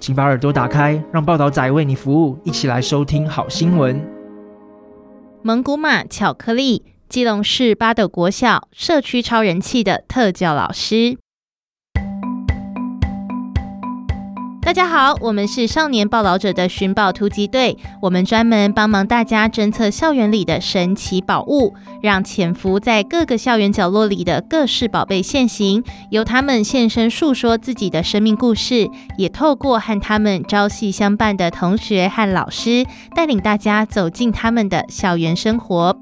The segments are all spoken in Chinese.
请把耳朵打开，让报导仔为你服务，一起来收听好新闻。蒙古马巧克力，基隆市八斗国小社区超人气的特教老师。大家好，我们是少年报导者的寻宝突击队，我们专门帮忙大家侦测校园里的神奇宝物，让潜伏在各个校园角落里的各式宝贝现形，由他们现身诉说自己的生命故事，也透过和他们朝夕相伴的同学和老师，带领大家走进他们的校园生活。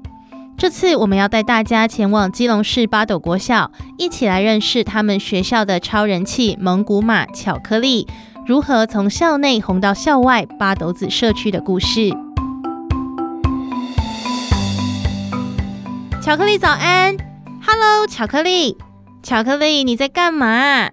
这次我们要带大家前往基隆市八斗国校，一起来认识他们学校的超人气蒙古马巧克力。如何从校内红到校外八斗子社区的故事。巧克力早安，Hello，巧克力，巧克力，你在干嘛？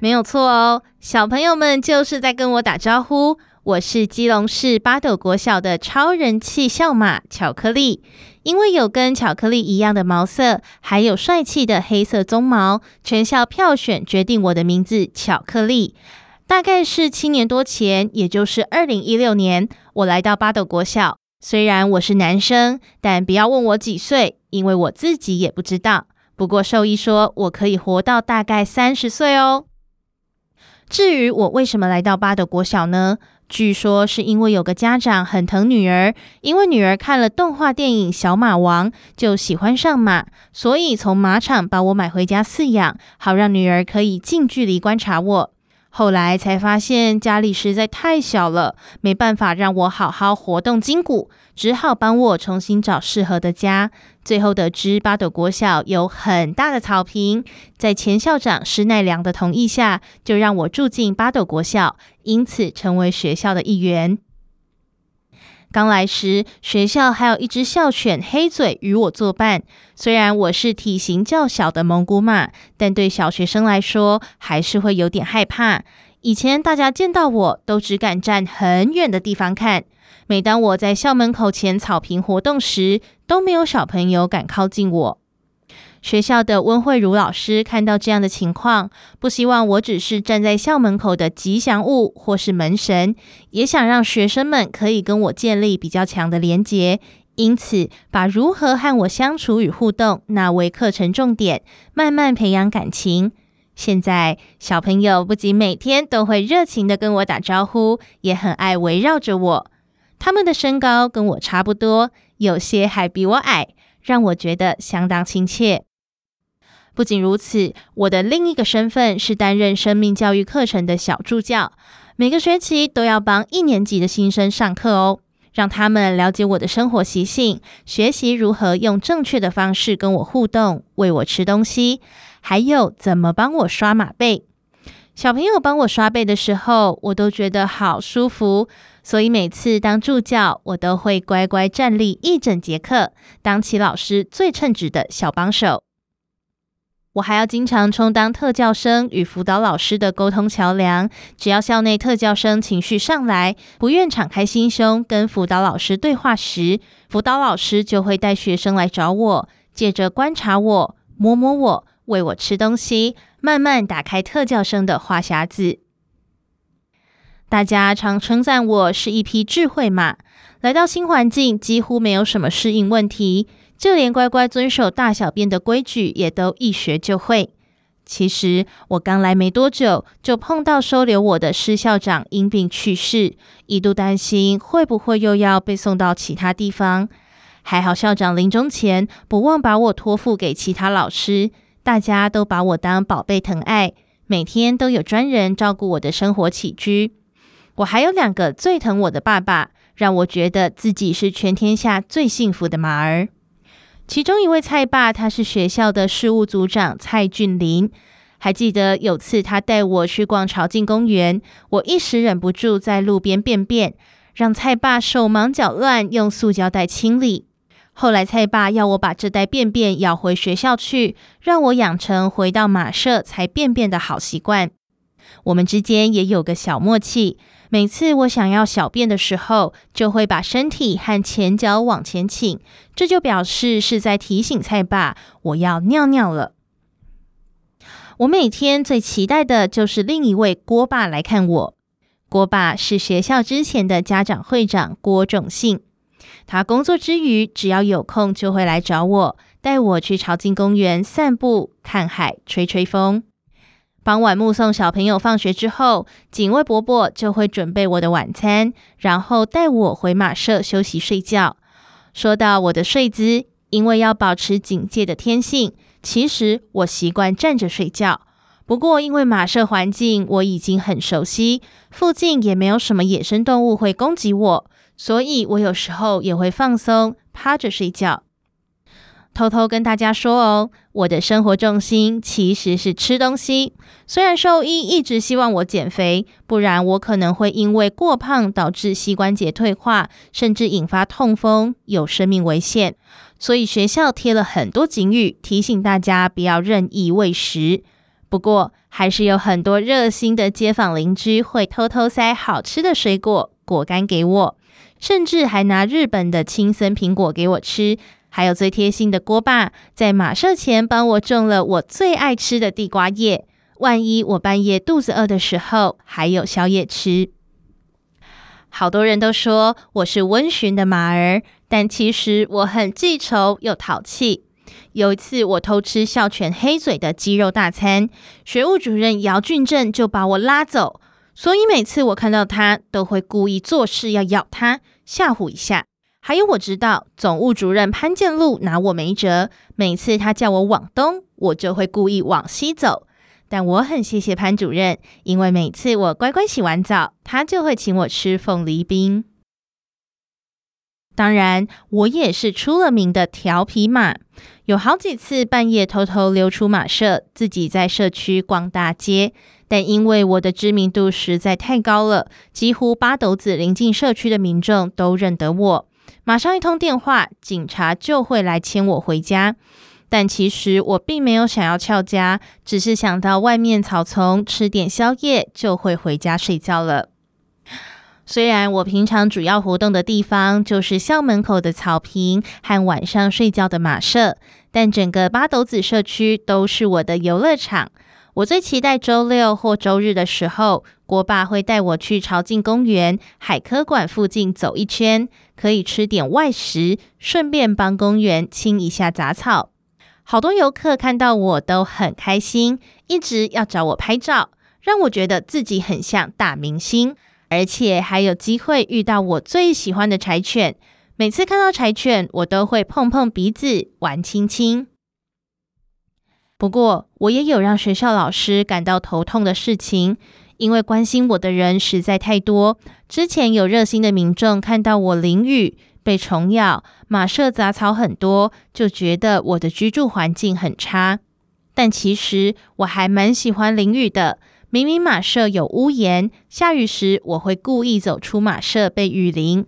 没有错哦，小朋友们就是在跟我打招呼。我是基隆市八斗国小的超人气校马巧克力，因为有跟巧克力一样的毛色，还有帅气的黑色鬃毛，全校票选决定我的名字巧克力。大概是七年多前，也就是二零一六年，我来到八斗国小。虽然我是男生，但不要问我几岁，因为我自己也不知道。不过兽医说我可以活到大概三十岁哦。至于我为什么来到八斗国小呢？据说是因为有个家长很疼女儿，因为女儿看了动画电影《小马王》，就喜欢上马，所以从马场把我买回家饲养，好让女儿可以近距离观察我。后来才发现家里实在太小了，没办法让我好好活动筋骨，只好帮我重新找适合的家。最后得知八斗国小有很大的草坪，在前校长施奈良的同意下，就让我住进八斗国小，因此成为学校的一员。刚来时，学校还有一只校犬黑嘴与我作伴。虽然我是体型较小的蒙古马，但对小学生来说还是会有点害怕。以前大家见到我都只敢站很远的地方看。每当我在校门口前草坪活动时，都没有小朋友敢靠近我。学校的温慧茹老师看到这样的情况，不希望我只是站在校门口的吉祥物或是门神，也想让学生们可以跟我建立比较强的连结，因此把如何和我相处与互动纳为课程重点，慢慢培养感情。现在小朋友不仅每天都会热情地跟我打招呼，也很爱围绕着我。他们的身高跟我差不多，有些还比我矮，让我觉得相当亲切。不仅如此，我的另一个身份是担任生命教育课程的小助教，每个学期都要帮一年级的新生上课哦，让他们了解我的生活习性，学习如何用正确的方式跟我互动，喂我吃东西，还有怎么帮我刷马背。小朋友帮我刷背的时候，我都觉得好舒服，所以每次当助教，我都会乖乖站立一整节课，当起老师最称职的小帮手。我还要经常充当特教生与辅导老师的沟通桥梁。只要校内特教生情绪上来，不愿敞开心胸跟辅导老师对话时，辅导老师就会带学生来找我，借着观察我、摸摸我、喂我吃东西，慢慢打开特教生的话匣子。大家常称赞我是一匹智慧马，来到新环境几乎没有什么适应问题。就连乖乖遵守大小便的规矩，也都一学就会。其实我刚来没多久，就碰到收留我的施校长因病去世，一度担心会不会又要被送到其他地方。还好校长临终前不忘把我托付给其他老师，大家都把我当宝贝疼爱，每天都有专人照顾我的生活起居。我还有两个最疼我的爸爸，让我觉得自己是全天下最幸福的马儿。其中一位蔡爸，他是学校的事务组长蔡俊林。还记得有次他带我去逛潮境公园，我一时忍不住在路边便便，让蔡爸手忙脚乱用塑胶袋清理。后来蔡爸要我把这袋便便咬回学校去，让我养成回到马舍才便便的好习惯。我们之间也有个小默契，每次我想要小便的时候，就会把身体和前脚往前倾，这就表示是在提醒蔡爸我要尿尿了。我每天最期待的就是另一位郭爸来看我。郭爸是学校之前的家长会长郭仲信，他工作之余只要有空就会来找我，带我去潮境公园散步、看海、吹吹风。傍晚目送小朋友放学之后，警卫伯伯就会准备我的晚餐，然后带我回马舍休息睡觉。说到我的睡姿，因为要保持警戒的天性。其实我习惯站着睡觉，不过因为马舍环境我已经很熟悉，附近也没有什么野生动物会攻击我，所以我有时候也会放松，趴着睡觉。偷偷跟大家说哦，我的生活重心其实是吃东西。虽然兽医一直希望我减肥，不然我可能会因为过胖导致膝关节退化，甚至引发痛风，有生命危险。所以学校贴了很多警语，提醒大家不要任意喂食。不过，还是有很多热心的街坊邻居会偷偷塞好吃的水果、果干给我，甚至还拿日本的青森苹果给我吃。还有最贴心的锅爸，在马舍前帮我种了我最爱吃的地瓜叶，万一我半夜肚子饿的时候，还有宵夜吃。好多人都说我是温驯的马儿，但其实我很记仇又淘气。有一次，我偷吃校犬黑嘴的鸡肉大餐，学务主任姚俊正就把我拉走，所以每次我看到他，都会故意做事要咬他，吓唬一下。还有，我知道总务主任潘建禄拿我没辙，每次他叫我往东，我就会故意往西走。但我很谢谢潘主任，因为每次我乖乖洗完澡，他就会请我吃凤梨冰。当然，我也是出了名的调皮马，有好几次半夜偷偷溜出马舍，自己在社区逛大街。但因为我的知名度实在太高了，几乎八斗子邻近社区的民众都认得我。马上一通电话，警察就会来牵我回家。但其实我并没有想要翘家，只是想到外面草丛吃点宵夜，就会回家睡觉了。虽然我平常主要活动的地方就是校门口的草坪和晚上睡觉的马舍，但整个八斗子社区都是我的游乐场。我最期待周六或周日的时候，郭爸会带我去朝境公园、海科馆附近走一圈，可以吃点外食，顺便帮公园清一下杂草。好多游客看到我都很开心，一直要找我拍照，让我觉得自己很像大明星，而且还有机会遇到我最喜欢的柴犬。每次看到柴犬，我都会碰碰鼻子，玩亲亲。不过，我也有让学校老师感到头痛的事情，因为关心我的人实在太多。之前有热心的民众看到我淋雨、被虫咬、马舍杂草很多，就觉得我的居住环境很差。但其实我还蛮喜欢淋雨的。明明马舍有屋檐，下雨时我会故意走出马舍被雨淋。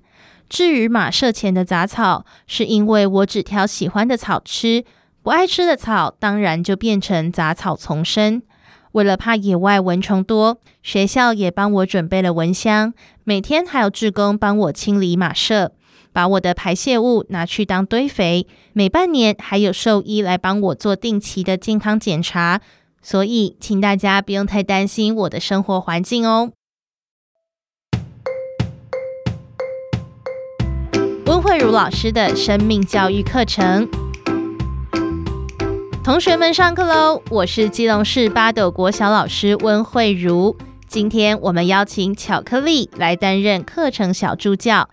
至于马舍前的杂草，是因为我只挑喜欢的草吃。不爱吃的草，当然就变成杂草丛生。为了怕野外蚊虫多，学校也帮我准备了蚊香。每天还有志工帮我清理马舍，把我的排泄物拿去当堆肥。每半年还有兽医来帮我做定期的健康检查，所以请大家不用太担心我的生活环境哦。温慧如老师的生命教育课程。同学们上课喽！我是基隆市八斗国小老师温慧如。今天我们邀请巧克力来担任课程小助教。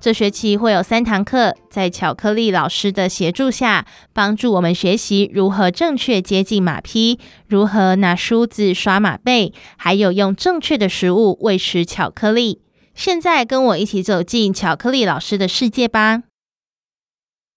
这学期会有三堂课，在巧克力老师的协助下，帮助我们学习如何正确接近马匹，如何拿梳子刷马背，还有用正确的食物喂食巧克力。现在跟我一起走进巧克力老师的世界吧！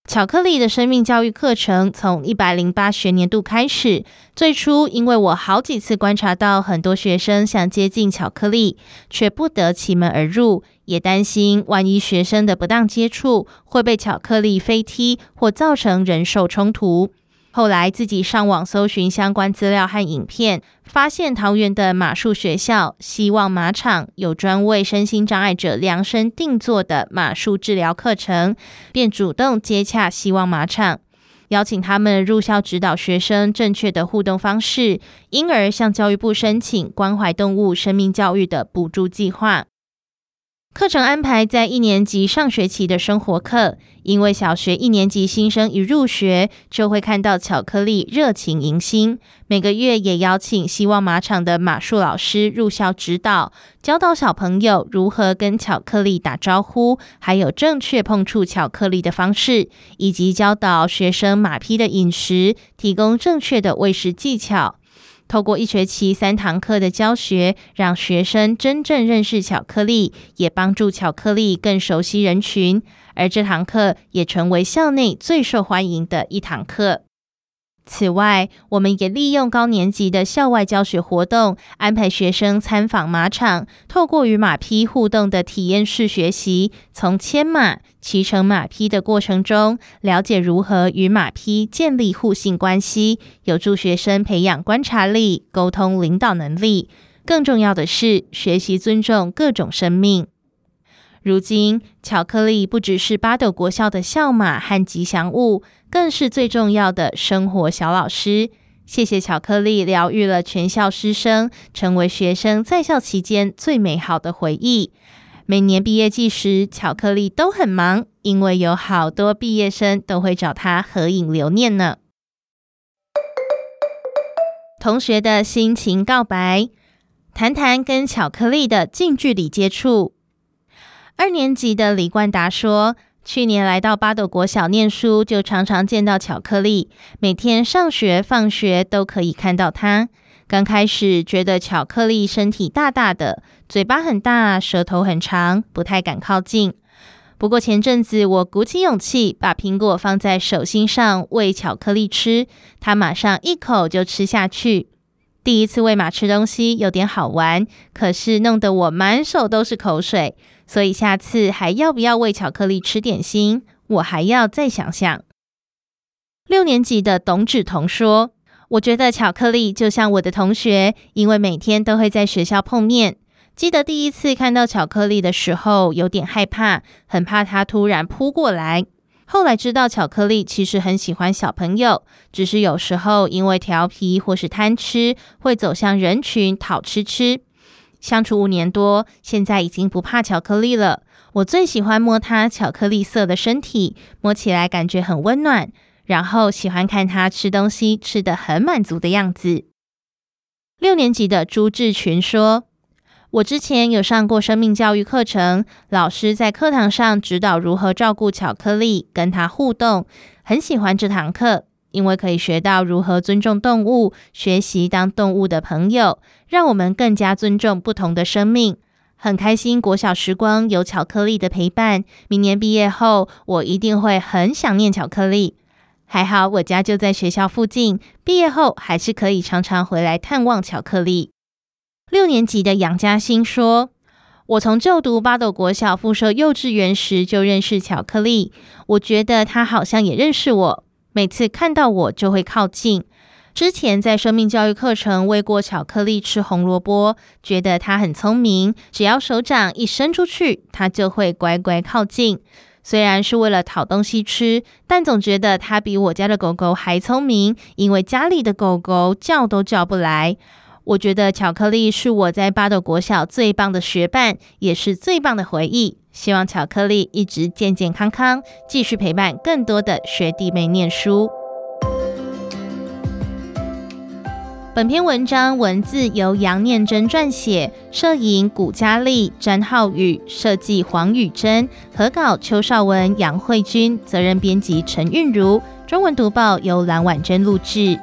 巧克力的生命教育课程从一百零八学年度开始。最初，因为我好几次观察到很多学生想接近巧克力，却不得其门而入，也担心万一学生的不当接触会被巧克力飞踢或造成人兽冲突。后来自己上网搜寻相关资料和影片，发现桃园的马术学校希望马场有专为身心障碍者量身定做的马术治疗课程，便主动接洽希望马场，邀请他们入校指导学生正确的互动方式，因而向教育部申请关怀动物生命教育的补助计划。课程安排在一年级上学期的生活课，因为小学一年级新生一入学就会看到巧克力热情迎新。每个月也邀请希望马场的马术老师入校指导，教导小朋友如何跟巧克力打招呼，还有正确碰触巧克力的方式，以及教导学生马匹的饮食，提供正确的喂食技巧。透过一学期三堂课的教学，让学生真正认识巧克力，也帮助巧克力更熟悉人群。而这堂课也成为校内最受欢迎的一堂课。此外，我们也利用高年级的校外教学活动，安排学生参访马场，透过与马匹互动的体验式学习，从牵马、骑乘马匹的过程中，了解如何与马匹建立互信关系，有助学生培养观察力、沟通、领导能力。更重要的是，学习尊重各种生命。如今，巧克力不只是八斗国校的校马和吉祥物，更是最重要的生活小老师。谢谢巧克力，疗愈了全校师生，成为学生在校期间最美好的回忆。每年毕业季时，巧克力都很忙，因为有好多毕业生都会找他合影留念呢。同学的心情告白，谈谈跟巧克力的近距离接触。二年级的李冠达说：“去年来到八斗国小念书，就常常见到巧克力，每天上学放学都可以看到它。刚开始觉得巧克力身体大大的，嘴巴很大，舌头很长，不太敢靠近。不过前阵子我鼓起勇气，把苹果放在手心上喂巧克力吃，它马上一口就吃下去。第一次喂马吃东西有点好玩，可是弄得我满手都是口水。”所以下次还要不要喂巧克力吃点心？我还要再想想。六年级的董芷彤说：“我觉得巧克力就像我的同学，因为每天都会在学校碰面。记得第一次看到巧克力的时候，有点害怕，很怕它突然扑过来。后来知道巧克力其实很喜欢小朋友，只是有时候因为调皮或是贪吃，会走向人群讨吃吃。”相处五年多，现在已经不怕巧克力了。我最喜欢摸它巧克力色的身体，摸起来感觉很温暖。然后喜欢看它吃东西，吃得很满足的样子。六年级的朱志群说：“我之前有上过生命教育课程，老师在课堂上指导如何照顾巧克力，跟它互动，很喜欢这堂课。”因为可以学到如何尊重动物，学习当动物的朋友，让我们更加尊重不同的生命。很开心国小时光有巧克力的陪伴，明年毕业后我一定会很想念巧克力。还好我家就在学校附近，毕业后还是可以常常回来探望巧克力。六年级的杨嘉欣说：“我从就读八斗国小附设幼稚园时就认识巧克力，我觉得他好像也认识我。”每次看到我就会靠近。之前在生命教育课程喂过巧克力吃红萝卜，觉得它很聪明，只要手掌一伸出去，它就会乖乖靠近。虽然是为了讨东西吃，但总觉得它比我家的狗狗还聪明，因为家里的狗狗叫都叫不来。我觉得巧克力是我在八斗国小最棒的学伴，也是最棒的回忆。希望巧克力一直健健康康，继续陪伴更多的学弟妹念书。本篇文章文字由杨念真撰写，摄影古佳丽、詹浩宇，设计黄宇珍，合稿邱少文、杨慧君，责任编辑陈韵如。中文读报由蓝婉珍录制。